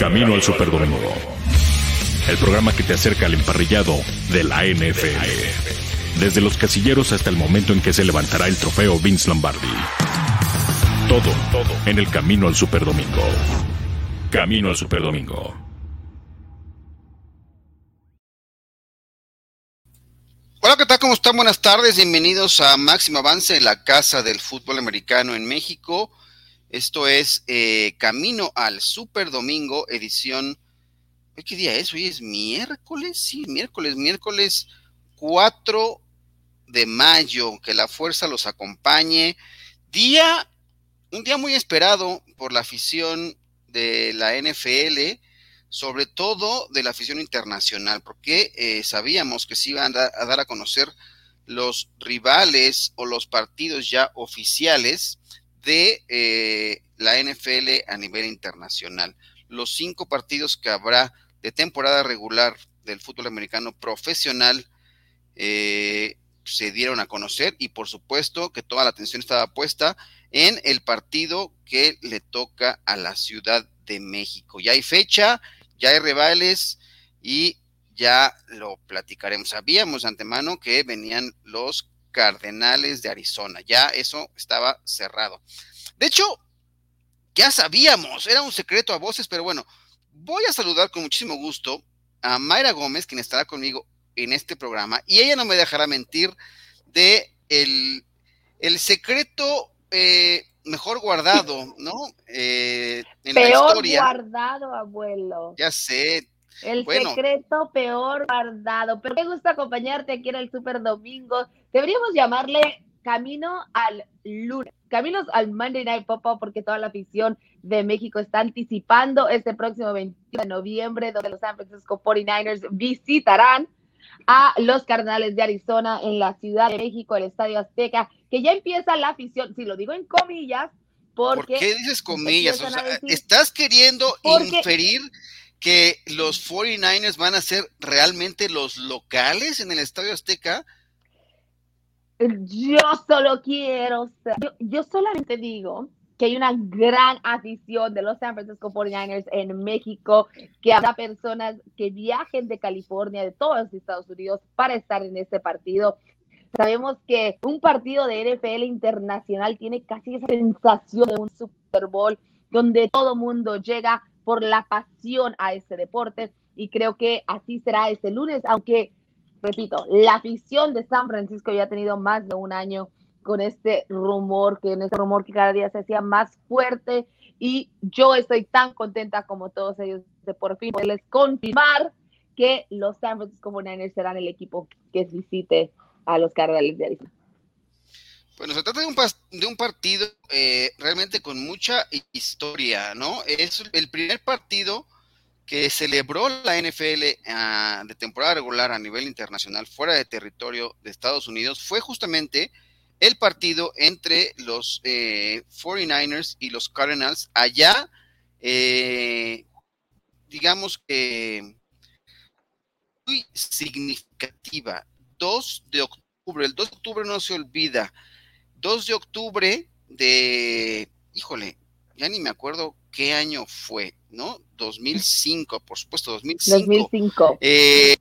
Camino al Superdomingo. El programa que te acerca al emparrillado de la NFL. Desde los casilleros hasta el momento en que se levantará el trofeo Vince Lombardi. Todo, todo en el Camino al Superdomingo. Camino al Superdomingo. Hola, ¿qué tal? ¿Cómo están? Buenas tardes. Bienvenidos a Máximo Avance, la casa del fútbol americano en México. Esto es eh, Camino al Super Domingo, edición. ¿Qué día es? Hoy es miércoles, sí, miércoles, miércoles 4 de mayo. Que la fuerza los acompañe. Día, un día muy esperado por la afición de la NFL, sobre todo de la afición internacional, porque eh, sabíamos que se iban a dar a conocer los rivales o los partidos ya oficiales de eh, la NFL a nivel internacional. Los cinco partidos que habrá de temporada regular del fútbol americano profesional eh, se dieron a conocer y por supuesto que toda la atención estaba puesta en el partido que le toca a la Ciudad de México. Ya hay fecha, ya hay rivales y ya lo platicaremos. Sabíamos de antemano que venían los Cardenales de Arizona. Ya eso estaba cerrado. De hecho, ya sabíamos, era un secreto a voces, pero bueno, voy a saludar con muchísimo gusto a Mayra Gómez, quien estará conmigo en este programa, y ella no me dejará mentir de el, el secreto eh, mejor guardado, ¿no? Eh, en Peor la historia. guardado, abuelo. Ya sé, el secreto peor guardado. Pero me gusta acompañarte aquí en el Super Domingo. Deberíamos llamarle Camino al lunes. Caminos al Monday Night Football porque toda la afición de México está anticipando este próximo 21 de noviembre donde los San Francisco 49ers visitarán a los Cardenales de Arizona en la Ciudad de México, el Estadio Azteca, que ya empieza la afición, si lo digo en comillas, porque... ¿Por qué dices comillas? O sea, ¿estás queriendo inferir que los 49ers van a ser realmente los locales en el Estadio Azteca? Yo solo quiero, yo, solamente digo que hay una gran afición de los San Francisco 49ers en México, que habrá personas que viajen de California, de todos los Estados Unidos, para estar en este partido. Sabemos que un partido de NFL internacional tiene casi esa sensación de un Super Bowl, donde todo mundo llega por la pasión a este deporte y creo que así será este lunes, aunque, repito, la afición de San Francisco ya ha tenido más de un año con este rumor, que en este rumor que cada día se hacía más fuerte y yo estoy tan contenta como todos ellos de por fin poderles confirmar que los San Francisco 49ers serán el equipo que visite a los Cardenales de Arizona. Bueno, se trata de un, de un partido eh, realmente con mucha historia, ¿no? Es el primer partido que celebró la NFL ah, de temporada regular a nivel internacional fuera de territorio de Estados Unidos fue justamente el partido entre los 49ers eh, y los Cardinals. Allá, eh, digamos que muy significativa, 2 de octubre, el 2 de octubre no se olvida, 2 de octubre de, híjole, ya ni me acuerdo qué año fue, ¿no? 2005, por supuesto, 2005. 2005. Eh,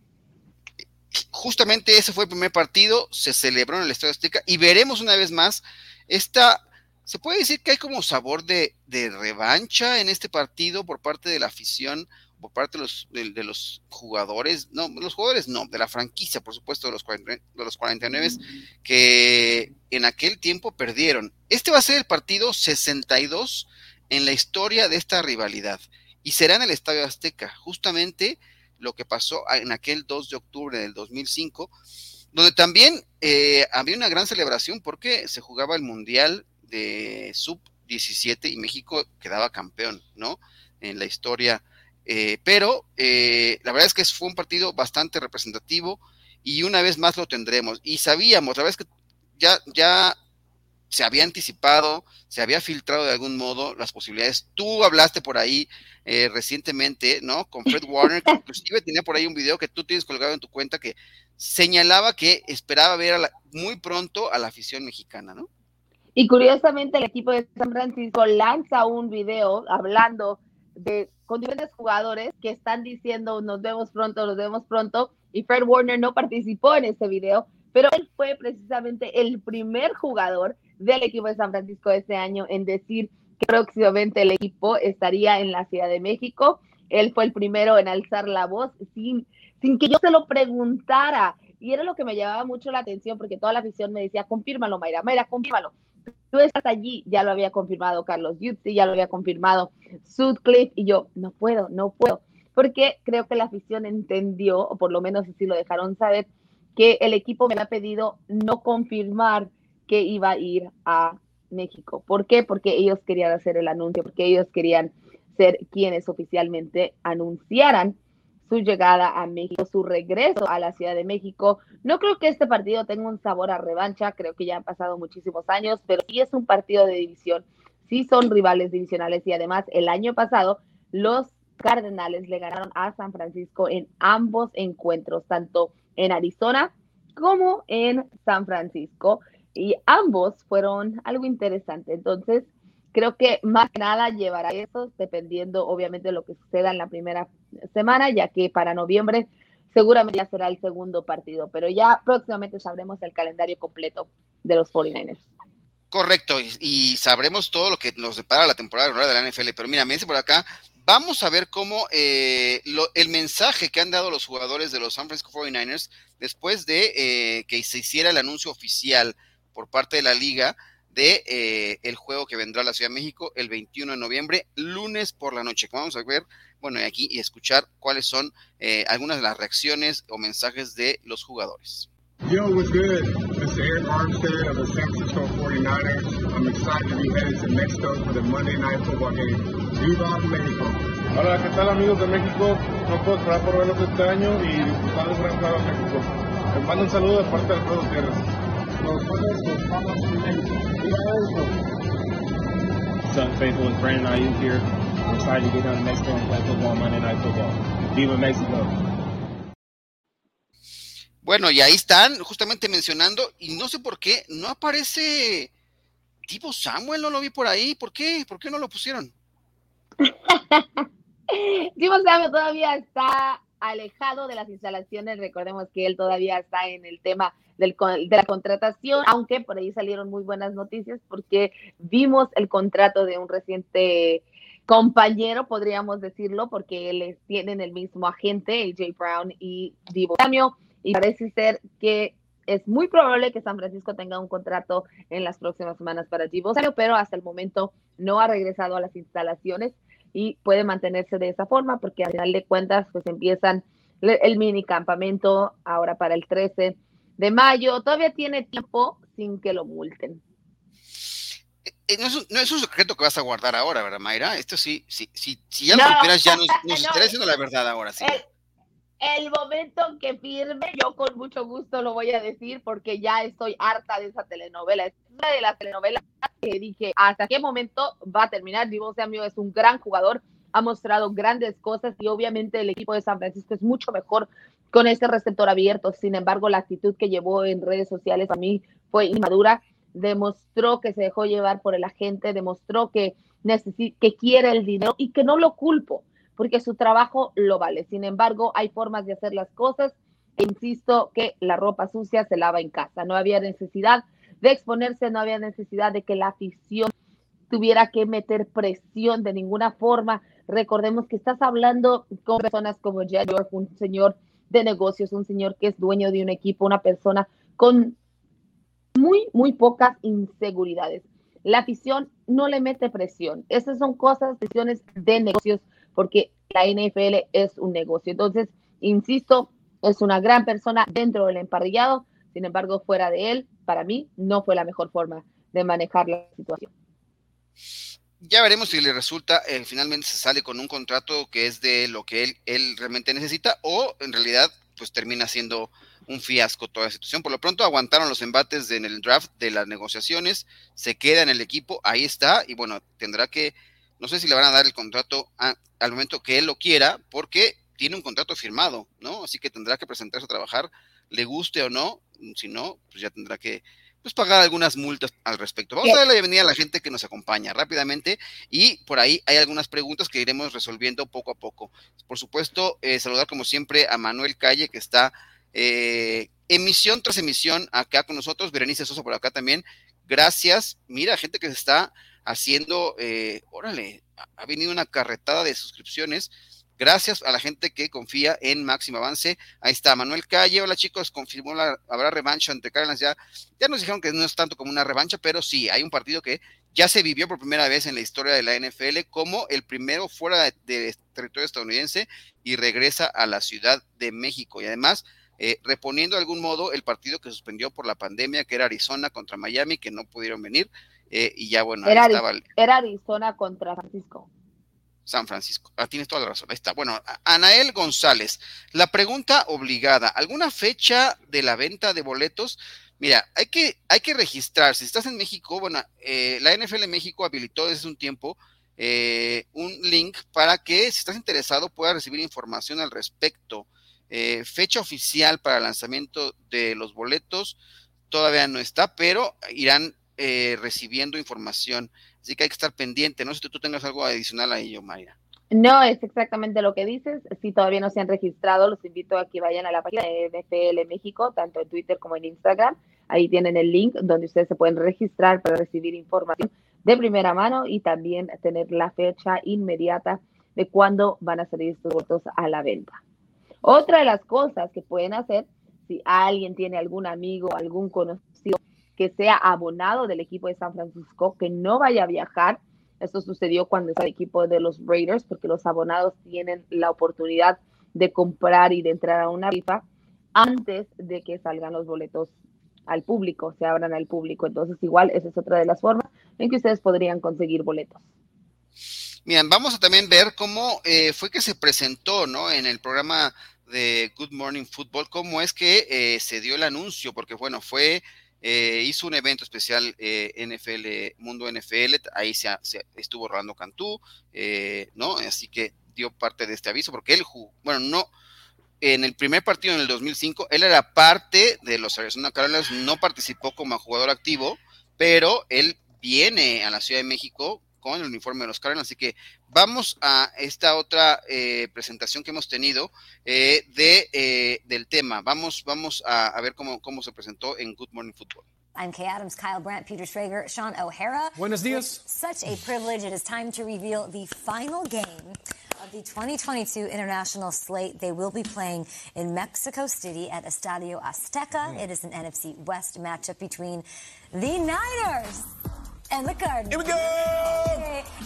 justamente ese fue el primer partido, se celebró en el Estadio Azteca y veremos una vez más esta, se puede decir que hay como sabor de, de revancha en este partido por parte de la afición por parte de los, de, los jugadores, no, los jugadores no, de la franquicia, por supuesto, de los, de los 49, que en aquel tiempo perdieron. Este va a ser el partido 62 en la historia de esta rivalidad y será en el Estadio Azteca, justamente lo que pasó en aquel 2 de octubre del 2005, donde también eh, había una gran celebración porque se jugaba el Mundial de Sub 17 y México quedaba campeón, ¿no? En la historia eh, pero eh, la verdad es que fue un partido bastante representativo y una vez más lo tendremos. Y sabíamos, la verdad es que ya, ya se había anticipado, se había filtrado de algún modo las posibilidades. Tú hablaste por ahí eh, recientemente, ¿no? Con Fred Warner, que inclusive tenía por ahí un video que tú tienes colgado en tu cuenta que señalaba que esperaba ver muy pronto a la afición mexicana, ¿no? Y curiosamente el equipo de San Francisco lanza un video hablando de, con diferentes jugadores que están diciendo nos vemos pronto, nos vemos pronto, y Fred Warner no participó en ese video, pero él fue precisamente el primer jugador del equipo de San Francisco este año en decir que próximamente el equipo estaría en la Ciudad de México. Él fue el primero en alzar la voz sin, sin que yo se lo preguntara. Y era lo que me llamaba mucho la atención porque toda la afición me decía, confírmalo, Mayra, Mayra, confírmalo. Tú estás allí, ya lo había confirmado Carlos Yutzi, ya lo había confirmado Sutcliffe, y yo, no puedo, no puedo, porque creo que la afición entendió, o por lo menos así lo dejaron saber, que el equipo me había pedido no confirmar que iba a ir a México. ¿Por qué? Porque ellos querían hacer el anuncio, porque ellos querían ser quienes oficialmente anunciaran su llegada a México, su regreso a la Ciudad de México. No creo que este partido tenga un sabor a revancha, creo que ya han pasado muchísimos años, pero sí es un partido de división, sí son rivales divisionales y además el año pasado los Cardenales le ganaron a San Francisco en ambos encuentros, tanto en Arizona como en San Francisco, y ambos fueron algo interesante. Entonces, creo que más que nada llevará eso, dependiendo obviamente de lo que suceda en la primera semana, ya que para noviembre seguramente ya será el segundo partido, pero ya próximamente sabremos el calendario completo de los 49ers. Correcto, y, sabremos todo lo que nos depara la temporada de la NFL, pero mira, me dice por acá, vamos a ver cómo eh, el mensaje que han dado los jugadores de los San Francisco 49ers después de eh, que se hiciera el anuncio oficial por parte de la liga de eh, el juego que vendrá a la Ciudad de México el 21 de noviembre, lunes por la noche. Vamos a ver, bueno, aquí y escuchar cuáles son eh, algunas de las reacciones o mensajes de los jugadores. Yo, what's good? Mr. Eric Armstead of the San Francisco 49ers. I'm excited to be headed to Mexico for the Monday Night Football game. Viva México. Hola, ¿qué tal amigos de México? No puedo esperar por verlos este año y disfrutar un gran juego a México. Les mando un saludo de parte de Alfredo Gutiérrez. Faithful and Brandon Ayuk here. I'm excited to get down to Mexico and play football Monday Night Football. Viva Mexico. Bueno, y ahí están justamente mencionando, y no sé por qué, no aparece tipo Samuel, no lo vi por ahí, ¿por qué? ¿Por qué no lo pusieron? Tipo Samuel todavía está alejado de las instalaciones, recordemos que él todavía está en el tema del, de la contratación, aunque por ahí salieron muy buenas noticias porque vimos el contrato de un reciente compañero, podríamos decirlo, porque él tienen el mismo agente, AJ Brown y Divo y parece ser que es muy probable que San Francisco tenga un contrato en las próximas semanas para Divo pero hasta el momento no ha regresado a las instalaciones y puede mantenerse de esa forma porque al final de cuentas pues empiezan el mini campamento ahora para el 13 de mayo. Todavía tiene tiempo sin que lo multen. Eh, no, es un, no, es un, secreto que vas a guardar ahora, ¿verdad, Mayra? Esto sí, sí, sí si ya lo supieras, ya nos, nos diciendo la verdad ahora, sí. El, el, momento que firme, yo con mucho gusto lo voy a decir porque ya estoy harta de esa telenovela. Es una de las telenovelas que dije, ¿hasta qué momento va a terminar? Divo Samuel es un gran jugador, ha mostrado grandes cosas y obviamente el equipo de San Francisco es mucho mejor con este receptor abierto. Sin embargo, la actitud que llevó en redes sociales a mí fue inmadura. Demostró que se dejó llevar por el agente, demostró que, que quiere el dinero y que no lo culpo, porque su trabajo lo vale. Sin embargo, hay formas de hacer las cosas. E insisto que la ropa sucia se lava en casa. No había necesidad de exponerse, no había necesidad de que la afición tuviera que meter presión de ninguna forma. Recordemos que estás hablando con personas como Jed un señor de negocios, un señor que es dueño de un equipo, una persona con muy, muy pocas inseguridades. La afición no le mete presión. Esas son cosas, presiones de negocios, porque la NFL es un negocio. Entonces, insisto, es una gran persona dentro del emparrillado. Sin embargo, fuera de él, para mí, no fue la mejor forma de manejar la situación ya veremos si le resulta, eh, finalmente se sale con un contrato que es de lo que él, él realmente necesita o en realidad pues termina siendo un fiasco toda la situación. Por lo pronto aguantaron los embates en el draft de las negociaciones, se queda en el equipo, ahí está y bueno, tendrá que, no sé si le van a dar el contrato al momento que él lo quiera porque tiene un contrato firmado, ¿no? Así que tendrá que presentarse a trabajar, le guste o no, si no, pues ya tendrá que pues pagar algunas multas al respecto. Vamos a darle la bienvenida a la gente que nos acompaña rápidamente y por ahí hay algunas preguntas que iremos resolviendo poco a poco. Por supuesto, eh, saludar como siempre a Manuel Calle que está eh, emisión tras emisión acá con nosotros, Berenice Sosa por acá también. Gracias. Mira, gente que se está haciendo, eh, órale, ha venido una carretada de suscripciones. Gracias a la gente que confía en Máximo Avance. Ahí está Manuel Calle. Hola chicos, confirmó la habrá revancha entre Cardinals. Ya, ya nos dijeron que no es tanto como una revancha, pero sí, hay un partido que ya se vivió por primera vez en la historia de la NFL como el primero fuera de, territorio estadounidense y regresa a la Ciudad de México. Y además, eh, reponiendo de algún modo el partido que suspendió por la pandemia, que era Arizona contra Miami, que no pudieron venir. Eh, y ya bueno, era, estaba era Arizona contra Francisco. San Francisco. Ah, tienes toda la razón. Ahí está. Bueno, Anael González, la pregunta obligada, ¿alguna fecha de la venta de boletos? Mira, hay que, hay que registrar. Si estás en México, bueno, eh, la NFL México habilitó desde un tiempo eh, un link para que, si estás interesado, puedas recibir información al respecto. Eh, fecha oficial para el lanzamiento de los boletos todavía no está, pero irán recibiendo información. Así que hay que estar pendiente. No sé si tú tengas algo adicional a ello, Mayra. No, es exactamente lo que dices. Si todavía no se han registrado, los invito a que vayan a la página de NFL México, tanto en Twitter como en Instagram. Ahí tienen el link donde ustedes se pueden registrar para recibir información de primera mano y también tener la fecha inmediata de cuándo van a salir estos votos a la venta. Otra de las cosas que pueden hacer, si alguien tiene algún amigo, algún conocido que sea abonado del equipo de San Francisco, que no vaya a viajar. Esto sucedió cuando es el equipo de los Raiders, porque los abonados tienen la oportunidad de comprar y de entrar a una rifa antes de que salgan los boletos al público, se abran al público. Entonces, igual, esa es otra de las formas en que ustedes podrían conseguir boletos. Bien, vamos a también ver cómo eh, fue que se presentó, ¿no? En el programa de Good Morning Football, cómo es que eh, se dio el anuncio, porque bueno, fue eh, hizo un evento especial eh, NFL, Mundo NFL, ahí se, estuvo Rolando Cantú, eh, ¿no? Así que dio parte de este aviso, porque él jugó, bueno, no, en el primer partido en el 2005, él era parte de los Arizona Cardinals, no participó como jugador activo, pero él viene a la Ciudad de México con el uniforme de los Cardinals. Así que vamos a esta otra eh, presentación que hemos tenido eh, de, eh, del tema. Vamos, vamos a, a, ver cómo, cómo se presentó en Good Morning Football. I'm Kay Adams, Kyle Brandt, Peter Schrager, Sean O'Hara. Buenos dias. such a privilege. It is time to reveal the final game of the 2022 international slate. They will be playing in Mexico City at Estadio Azteca. Mm. It is an NFC West matchup between the Niners and the Cardinals. Here we go!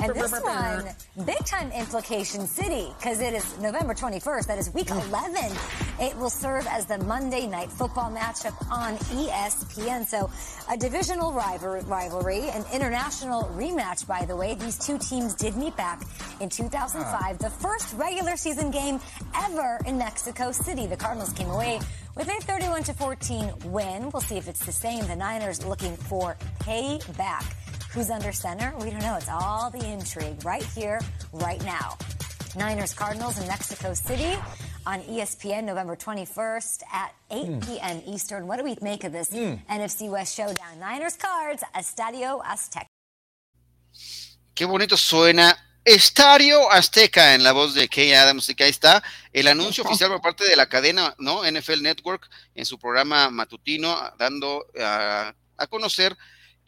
And this one, big time implication city, because it is November 21st. That is week mm. 11. It will serve as the Monday night football matchup on ESPN. So a divisional rivalry, an international rematch, by the way. These two teams did meet back in 2005, ah. the first regular season game ever in Mexico City. The Cardinals came away with a 31 to 14 win. We'll see if it's the same. The Niners looking for payback. Who's under center? We don't know. It's all the intrigue right here, right now. Niners Cardinals in Mexico City on ESPN November 21st at 8 mm. p.m. Eastern. What do we make of this mm. NFC West showdown? Niners Cards, Estadio Azteca. Qué bonito suena Estadio Azteca en la voz de Kay Adams. Y que ahí está el anuncio oficial por parte de la cadena ¿no? NFL Network en su programa matutino, dando uh, a conocer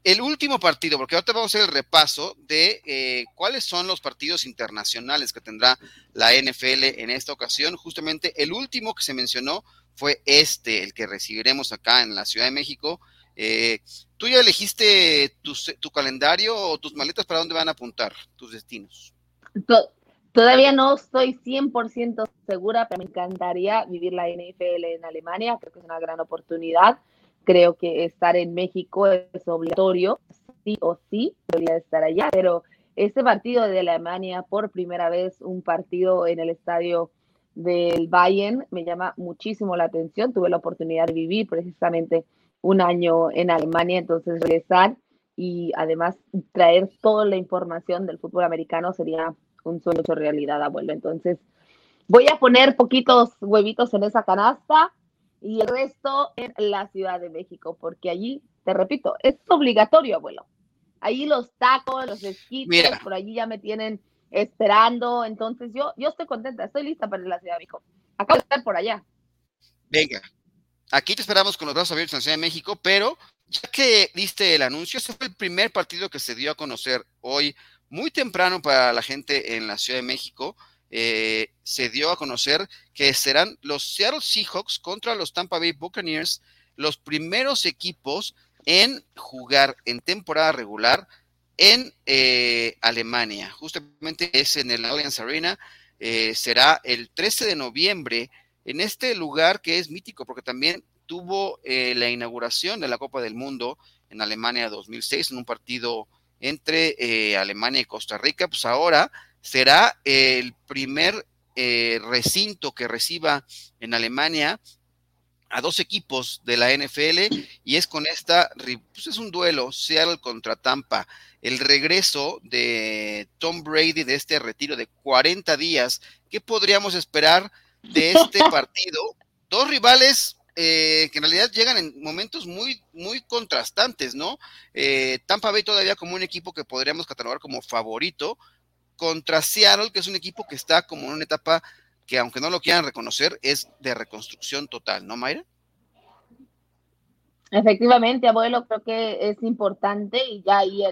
el último partido, porque ahora vamos a hacer el repaso de eh, cuáles son los partidos internacionales que tendrá la NFL en esta ocasión. Justamente el último que se mencionó fue este, el que recibiremos acá en la Ciudad de México. Eh, ¿Tú ya elegiste tu, tu, calendario o tus maletas para dónde van a apuntar tus destinos? Todavía no estoy 100% segura, pero me encantaría vivir la NFL en Alemania, creo que es una gran oportunidad creo que estar en México es obligatorio, sí o sí, debería estar allá, pero este partido de Alemania, por primera vez, un partido en el estadio del Bayern, me llama muchísimo la atención. Tuve la oportunidad de vivir precisamente un año en Alemania, entonces regresar y además traer toda la información del fútbol americano sería un sueño hecho realidad, abuelo. Entonces, voy a poner poquitos huevitos en esa canasta y el resto en la Ciudad de México, porque allí te repito, es obligatorio, abuelo. Ahí los tacos, los esquites, por allí ya me tienen esperando. Entonces yo, yo estoy contenta, estoy lista para la Ciudad de México. Acabo de estar por allá. Venga, aquí te esperamos con los brazos abiertos en la Ciudad de México, pero ya que diste el anuncio, ese fue el primer partido que se dio a conocer hoy, muy temprano para la gente en la Ciudad de México. Eh, se dio a conocer que serán los Seattle Seahawks contra los Tampa Bay Buccaneers los primeros equipos en jugar en temporada regular en eh, Alemania. Justamente es en el Allianz Arena. Eh, será el 13 de noviembre en este lugar que es mítico porque también tuvo eh, la inauguración de la Copa del Mundo en Alemania 2006 en un partido entre Alemania y Costa Rica. Pues ahora será el primer recinto que reciba en Alemania a dos equipos de la NFL y es con esta, pues es un duelo, Seattle contra Tampa, el regreso de Tom Brady de este retiro de 40 días. ¿Qué podríamos esperar de este partido? Dos rivales eh, que en realidad llegan en momentos muy, muy contrastantes, ¿no? Eh, Tampa Bay todavía como un equipo que podríamos catalogar como favorito contra Seattle, que es un equipo que está como en una etapa que aunque no lo quieran reconocer, es de reconstrucción total, ¿no, Mayra? Efectivamente, abuelo, creo que es importante y ya ahí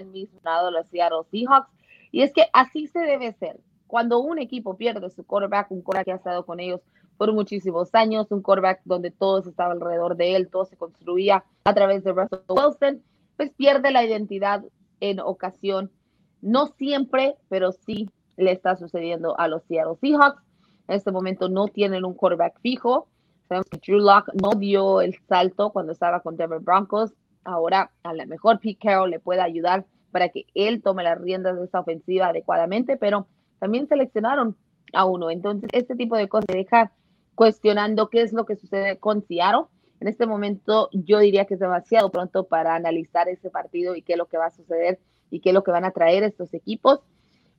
lo decía los Seahawks. Y es que así se debe ser. Cuando un equipo pierde su quarterback, un quarterback que ha estado con ellos por muchísimos años, un quarterback donde todo estaba alrededor de él, todo se construía a través de Russell Wilson, pues pierde la identidad en ocasión. No siempre, pero sí le está sucediendo a los Seattle Seahawks. En este momento no tienen un quarterback fijo. Sabemos que Drew Locke no dio el salto cuando estaba con Denver Broncos. Ahora, a lo mejor Pete Carroll le puede ayudar para que él tome las riendas de esta ofensiva adecuadamente, pero también seleccionaron a uno. Entonces, este tipo de cosas deja cuestionando qué es lo que sucede con Seattle. En este momento, yo diría que es demasiado pronto para analizar ese partido y qué es lo que va a suceder y qué es lo que van a traer estos equipos,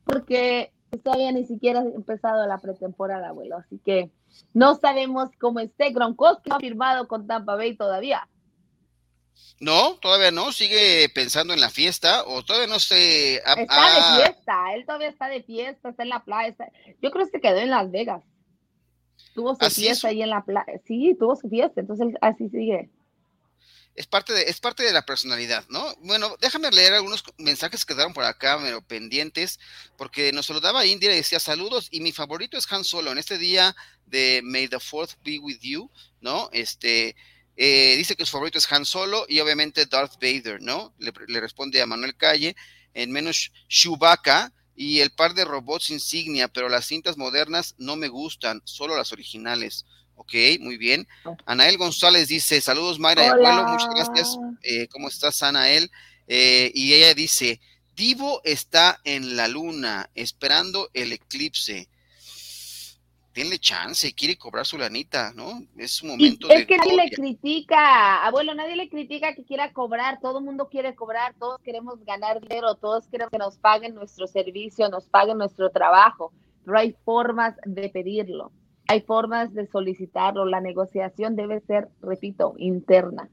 porque todavía ni siquiera ha empezado la pretemporada, abuelo. Así que no sabemos cómo esté Gronkowski ha firmado con Tampa Bay todavía. No, todavía no, sigue pensando en la fiesta o todavía no se... está de fiesta, él todavía está de fiesta, está en la playa. Yo creo que se quedó en Las Vegas. Tuvo su fiesta ahí en la playa. Sí, tuvo su fiesta, entonces así sigue es parte de, es parte de la personalidad, ¿no? Bueno, déjame leer algunos mensajes que quedaron por acá, pero pendientes, porque nos saludaba India y decía saludos, y mi favorito es Han Solo, en este día de May the Fourth be with you, ¿no? Este, eh, dice que su favorito es Han Solo y obviamente Darth Vader, ¿no? Le, le responde a Manuel Calle, en menos Chewbacca y el par de robots insignia, pero las cintas modernas no me gustan, solo las originales. Ok, muy bien. Oh. Anael González dice, saludos Mayra y abuelo, muchas gracias. Eh, ¿Cómo estás, Anael? Eh, y ella dice, Divo está en la luna esperando el eclipse. Tiene chance, quiere cobrar su lanita, ¿no? Es un momento Es que nadie le critica, abuelo, nadie le critica que quiera cobrar, todo el mundo quiere cobrar, todos queremos ganar dinero, todos queremos que nos paguen nuestro servicio, nos paguen nuestro trabajo, pero hay formas de pedirlo hay formas de solicitarlo. La negociación debe ser, repito, interna.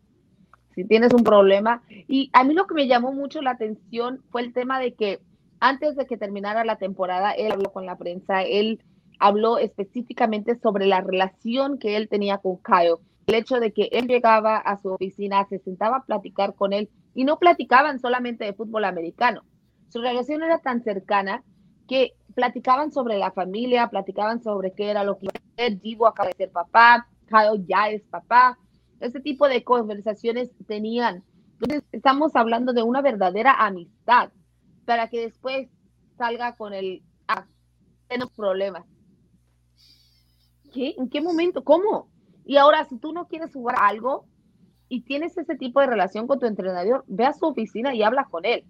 Si tienes un problema. Y a mí lo que me llamó mucho la atención fue el tema de que antes de que terminara la temporada, él habló con la prensa, él habló específicamente sobre la relación que él tenía con Kyle. El hecho de que él llegaba a su oficina, se sentaba a platicar con él y no platicaban solamente de fútbol americano. Su relación era tan cercana que platicaban sobre la familia, platicaban sobre qué era lo que iba a hacer, Divo acaba de ser papá, Kyle ya es papá, ese tipo de conversaciones tenían. Entonces, estamos hablando de una verdadera amistad para que después salga con el ah, tenemos problemas. ¿Qué? ¿En qué momento? ¿Cómo? Y ahora, si tú no quieres jugar algo y tienes ese tipo de relación con tu entrenador, ve a su oficina y habla con él.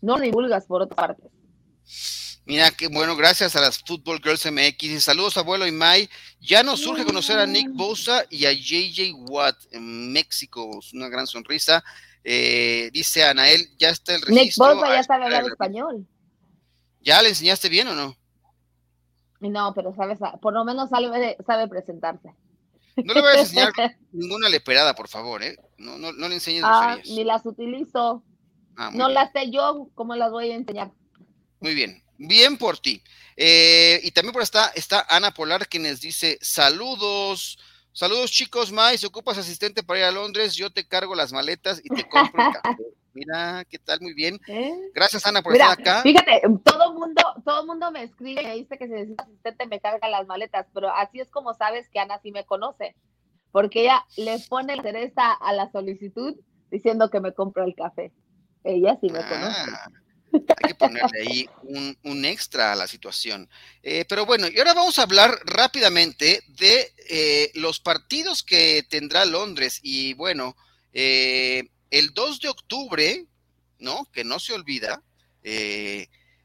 No lo divulgas por otra parte. Mira, qué bueno, gracias a las Football Girls MX. Y saludos, abuelo y May. Ya nos surge conocer a Nick Bosa y a JJ Watt en México. Es una gran sonrisa. Eh, dice Anael, ya está el registro. Nick Bosa ya sabe hablar español. ¿Ya le enseñaste bien o no? No, pero sabe, por lo menos sabe, sabe presentarse. No le voy a enseñar ninguna leperada, por favor, ¿eh? No, no, no le enseñes ah, Ni las utilizo. Ah, no las sé yo, ¿cómo las voy a enseñar? Muy bien, bien por ti. Eh, y también por está, está Ana Polar, quienes dice, saludos, saludos chicos, Mai, si ocupas asistente para ir a Londres, yo te cargo las maletas y te compro el café. Mira, ¿qué tal? Muy bien. ¿Eh? Gracias, Ana, por estar acá. Fíjate, todo mundo, todo mundo me escribe y me dice que si necesita asistente me carga las maletas, pero así es como sabes que Ana sí me conoce, porque ella le pone la cereza a la solicitud diciendo que me compro el café. Ella sí me conoce. Hay que ponerle ahí un, extra a la situación. Eh, pero bueno, y ahora vamos a hablar rápidamente de eh, los partidos que tendrá Londres. Y bueno, eh, el 2 de octubre, ¿no? Que no se olvida,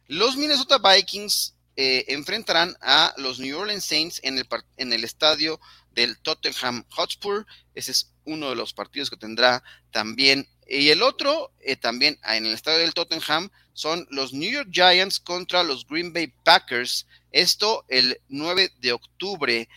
los Minnesota Vikings enfrentarán a los New Orleans Saints en el, en el estadio del Tottenham Hotspur. Ese es uno de los partidos que tendrá también. Y el otro, eh, también en el estadio del Tottenham, son los New York Giants contra los Green Bay Packers. Esto el 9 de octubre.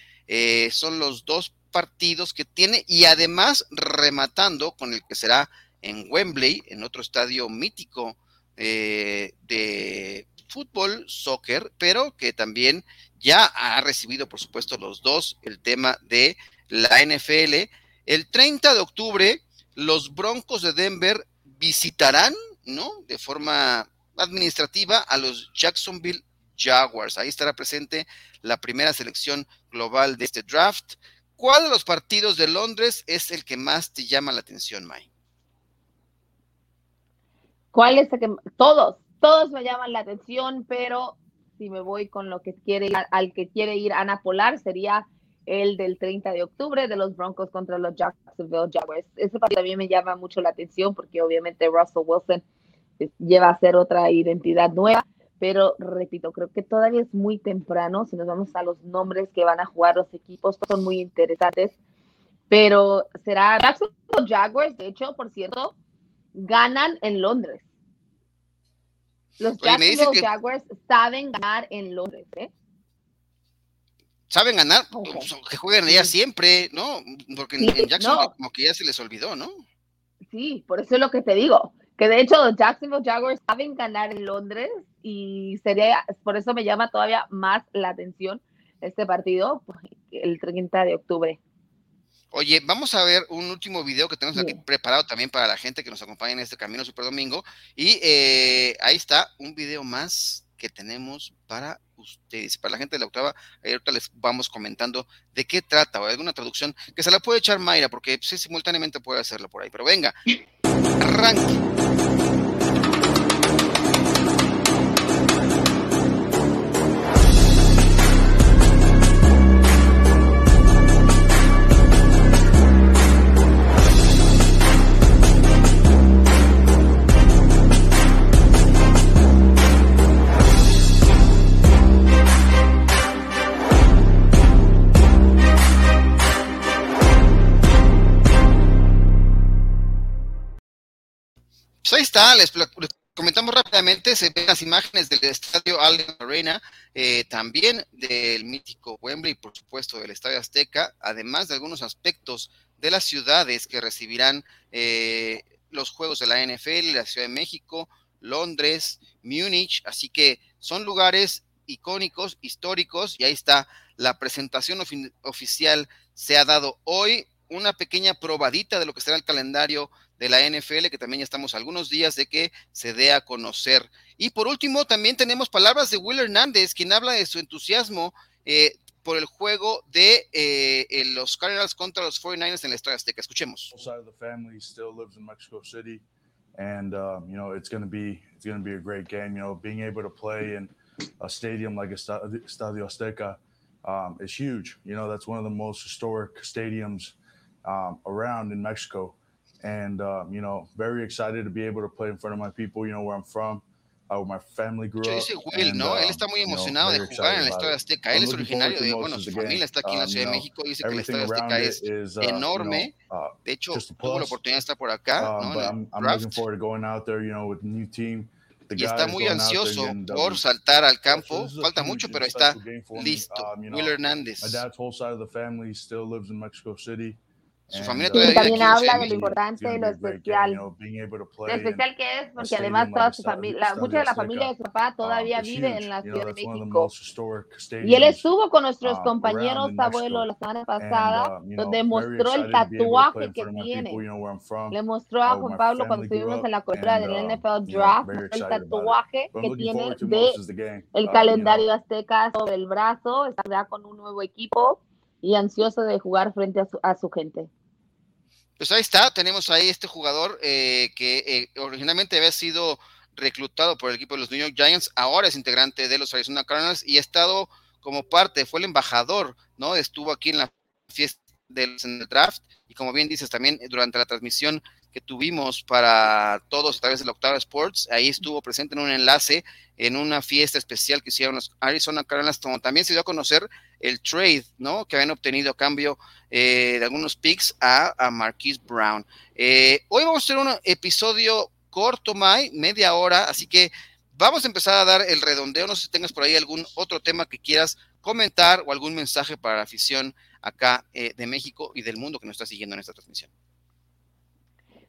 son los dos partidos que tiene y además rematando con el que será en Wembley, en otro estadio mítico eh, de fútbol, soccer, pero que también ya ha recibido, por supuesto, los dos, el tema de la NFL. El 30 de octubre, los Broncos de Denver visitarán, ¿no? De forma administrativa a los Jacksonville Jaguars. Ahí estará presente la primera selección global de este draft. ¿Cuál de los partidos de Londres es el que más te llama la atención, Mike? ¿Cuál es el que todos, todos me llaman la atención, pero si me voy con lo que quiere ir, al que quiere ir Ana Polar sería el del 30 de octubre de los Broncos contra los Jacksonville Jaguars. Ese partido también me llama mucho la atención porque obviamente Russell Wilson lleva a ser otra identidad nueva, pero repito, creo que todavía es muy temprano. Si nos vamos a los nombres que van a jugar los equipos, son muy interesantes, pero será Jacksonville Jaguars, de hecho, por cierto, ganan en Londres. Los Jacksonville Jaguars saben ganar en Londres, ¿eh? Saben ganar, pues, que jueguen allá siempre, ¿no? Porque en, Jacksonville como que ya se les olvidó, ¿no? Sí, por eso es lo que te digo, que de hecho los Jacksonville Jaguars saben ganar en Londres y sería, por eso me llama todavía más la atención este partido el 30 de octubre. Oye, vamos a ver un último video que tenemos aquí preparado también para la gente que nos acompaña en este Camino Super Domingo. Y eh, ahí está un video más que tenemos para ustedes, para la gente de la octava. Ahorita les vamos comentando de qué trata o alguna traducción que se la puede echar Mayra, porque simultáneamente puede hacerlo por ahí. Pero venga, arranque. Está, les, comentamos rápidamente, se ven las imágenes del estadio Allen Arena, eh, también del mítico Wembley, por supuesto del Estadio Azteca, además de algunos aspectos de las ciudades que recibirán eh, los juegos de la NFL, la Ciudad de México, Londres, Múnich, así que son lugares icónicos, históricos, y ahí está la presentación oficial, se ha dado hoy una pequeña probadita de lo que será el calendario de la NFL, que también ya estamos algunos días de que se dé a conocer. Y por último, también tenemos palabras de Will Hernández, quien habla de su entusiasmo eh, por el juego de eh, los Cardinals contra los 49ers en la Estadio Azteca. Escuchemos. and um, you know it's going be it's going be a great game. You know, being able to play in a stadium like Estadio Azteca um, is huge. You know, that's one of the most historic stadiums um, around in Mexico. And um, you know, very excited to be able to play in front of my people. You know where I'm from. Uh, where my family grew Yo dice Will, and, ¿no? Uh, Él está muy emocionado know, de jugar en el Estadio Azteca. Él es originario de, bueno, su familia está aquí en la um, Ciudad de México. Dice que el Estadio Azteca es is, uh, enorme. You know, uh, de hecho, tuvo la oportunidad de estar por acá, um, ¿no? I'm, I'm looking forward to going out there, you know, with a new team. y está muy ansioso por saltar al campo. Falta mucho, pero está listo. Um, Will Hernández. My dad's whole side of the family still lives in Mexico City. Su familia uh, Y todavía también habla de lo importante y it's lo especial. Lo in especial que es, porque además toda the su familia, mucha de la familia de su papá um, todavía is vive en la Ciudad de México. Y él estuvo con nuestros um, compañeros abuelos la semana And, pasada, know, donde very mostró el tatuaje in que front of my tiene. Le mostró a uh, Juan Pablo cuando estuvimos en la cobertura and, del NFL Draft, el tatuaje que tiene de el calendario azteca sobre el brazo, está ya con un nuevo equipo y ansioso de jugar frente a su, a su gente. Pues ahí está, tenemos ahí este jugador eh, que eh, originalmente había sido reclutado por el equipo de los New York Giants, ahora es integrante de los Arizona Cardinals y ha estado como parte, fue el embajador, ¿no? Estuvo aquí en la fiesta del draft y como bien dices también durante la transmisión que tuvimos para todos a través del Octava Sports, ahí estuvo presente en un enlace en una fiesta especial que hicieron los Arizona Cardinals, también se dio a conocer el trade, ¿no? Que habían obtenido a cambio eh, de algunos picks a, a Marquise Brown. Eh, hoy vamos a hacer un episodio corto, Mai, media hora, así que vamos a empezar a dar el redondeo. No sé si tengas por ahí algún otro tema que quieras comentar o algún mensaje para la afición acá eh, de México y del mundo que nos está siguiendo en esta transmisión.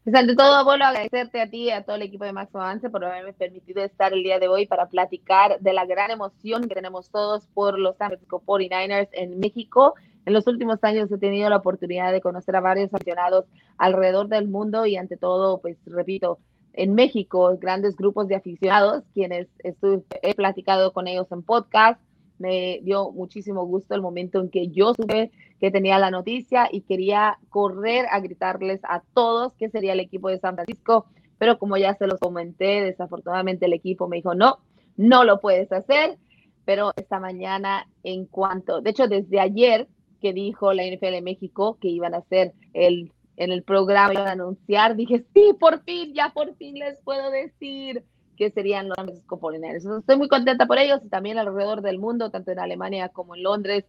Ante todo, abuelo, agradecerte a ti y a todo el equipo de Máximo Avance por haberme permitido estar el día de hoy para platicar de la gran emoción que tenemos todos por los San Francisco 49ers en México. En los últimos años he tenido la oportunidad de conocer a varios aficionados alrededor del mundo y ante todo, pues repito, en México, grandes grupos de aficionados, quienes estuve, he platicado con ellos en podcast. Me dio muchísimo gusto el momento en que yo supe que tenía la noticia y quería correr a gritarles a todos que sería el equipo de San Francisco, pero como ya se los comenté, desafortunadamente el equipo me dijo, no, no lo puedes hacer, pero esta mañana en cuanto, de hecho desde ayer que dijo la NFL de México que iban a hacer el, en el programa, iban a anunciar, dije, sí, por fin, ya por fin les puedo decir que serían los Francisco 49ers. Estoy muy contenta por ellos y también alrededor del mundo, tanto en Alemania como en Londres,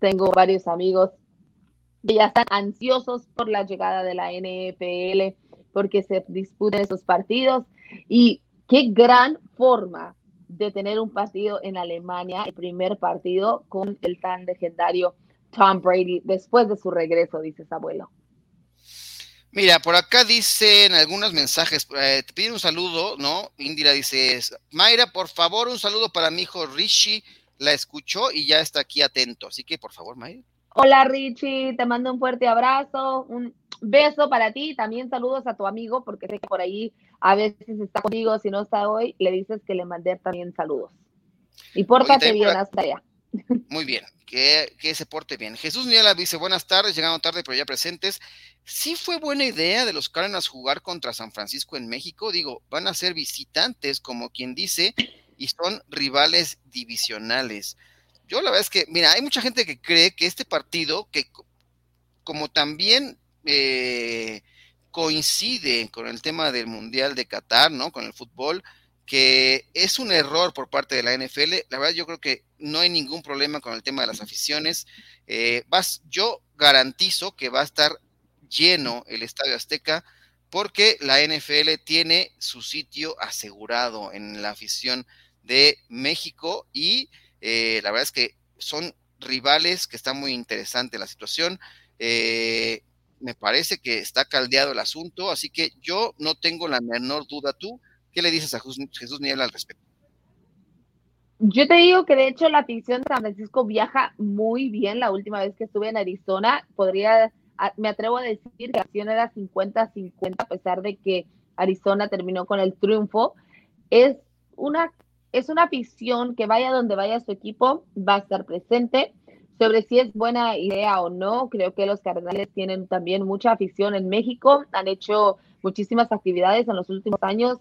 tengo varios amigos que ya están ansiosos por la llegada de la NFL, porque se disputen esos partidos. Y qué gran forma de tener un partido en Alemania, el primer partido con el tan legendario Tom Brady después de su regreso, dices abuelo. Mira, por acá dicen algunos mensajes, eh, te piden un saludo, ¿no? Indira dice, Mayra, por favor, un saludo para mi hijo Rishi, la escuchó y ya está aquí atento, así que por favor, Mayra. Hola Richie, te mando un fuerte abrazo, un beso para ti, también saludos a tu amigo, porque sé que por ahí a veces está contigo, si no está hoy, le dices que le mandé también saludos. Y pórtate bien hasta allá. Muy bien, que, que, se porte bien. Jesús Niela dice, buenas tardes, llegando tarde, pero ya presentes. Sí fue buena idea de los Cardinals jugar contra San Francisco en México. Digo, van a ser visitantes, como quien dice, y son rivales divisionales. Yo la verdad es que, mira, hay mucha gente que cree que este partido, que como también eh, coincide con el tema del Mundial de Qatar, ¿no? Con el fútbol, que es un error por parte de la NFL. La verdad, yo creo que no hay ningún problema con el tema de las aficiones. Eh, vas, yo garantizo que va a estar lleno el Estadio Azteca porque la NFL tiene su sitio asegurado en la afición de México y eh, la verdad es que son rivales que está muy interesante la situación. Eh, me parece que está caldeado el asunto, así que yo no tengo la menor duda. ¿Tú qué le dices a Jesús Niebla al respecto? Yo te digo que de hecho la afición de San Francisco viaja muy bien. La última vez que estuve en Arizona, podría, me atrevo a decir que la acción era 50-50, a pesar de que Arizona terminó con el triunfo. Es una, es una afición que vaya donde vaya su equipo, va a estar presente. Sobre si es buena idea o no, creo que los Cardenales tienen también mucha afición en México. Han hecho muchísimas actividades en los últimos años.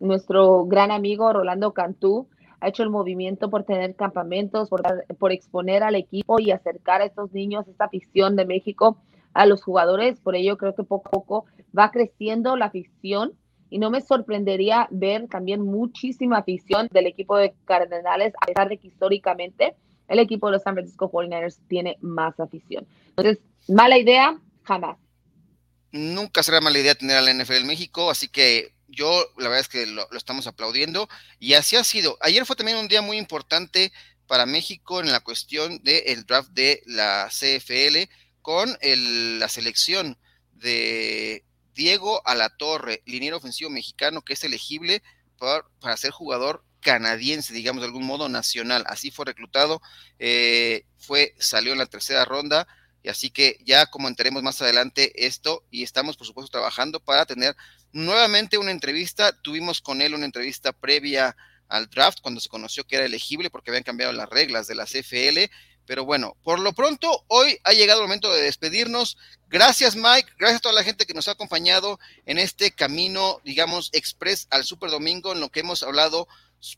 Nuestro gran amigo Rolando Cantú ha hecho el movimiento por tener campamentos, por, por, exponer al equipo y acercar a estos niños, esta afición de México a los jugadores. Por ello creo que poco a poco va creciendo la afición y no me sorprendería ver también muchísima afición del equipo de Cardenales, a pesar de que históricamente el equipo de los San Francisco 49ers tiene más afición. Entonces, mala idea, jamás. Nunca será mala idea tener a la NFL México, así que yo la verdad es que lo, estamos aplaudiendo y así ha sido. Ayer fue también un día muy importante para México en la cuestión del draft de la CFL con la selección de Diego Alatorre, liniero ofensivo mexicano que es elegible para ser jugador canadiense, digamos de algún modo nacional. Así fue reclutado, eh, fue, salió en la tercera ronda, y así que ya comentaremos más adelante esto, y estamos por supuesto trabajando para tener nuevamente una entrevista. Tuvimos con él una entrevista previa al draft cuando se conoció que era elegible porque habían cambiado las reglas de la CFL. Pero bueno, por lo pronto, hoy ha llegado el momento de despedirnos. Gracias, Mike. Gracias a toda la gente que nos ha acompañado en este camino, digamos, express al Super Domingo, en lo que hemos hablado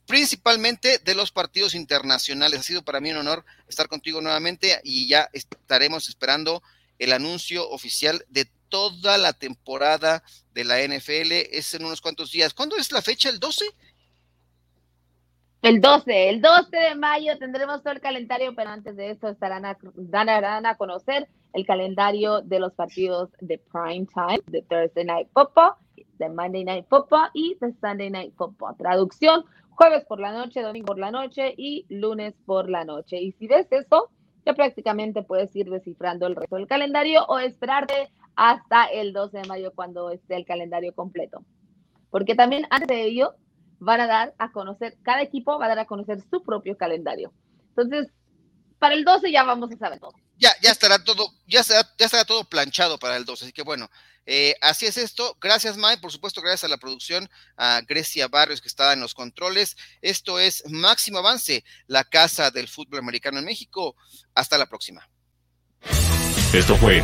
principalmente de los partidos internacionales. Ha sido para mí un honor estar contigo nuevamente y ya estaremos esperando el anuncio oficial de toda la temporada de la NFL. Es en unos cuantos días. ¿Cuándo es la fecha? ¿El 12? El 12, el 12 de mayo tendremos todo el calendario, pero antes de esto estarán a, darán a conocer el calendario de los partidos de prime time, de Thursday Night Football, de Monday Night Football y de Sunday Night Football. Traducción, jueves por la noche, domingo por la noche y lunes por la noche. Y si ves eso, ya prácticamente puedes ir descifrando el resto del calendario o esperarte hasta el 12 de mayo cuando esté el calendario completo. Porque también antes de ello van a dar a conocer, cada equipo va a dar a conocer su propio calendario. Entonces, para el 12 ya vamos a saber todo. Ya, ya estará todo, ya ya estará todo planchado para el 12. Así que bueno, eh, así es esto. Gracias, Mike. Por supuesto, gracias a la producción, a Grecia Barrios, que está en los controles. Esto es Máximo Avance, la casa del fútbol americano en México. Hasta la próxima. Esto fue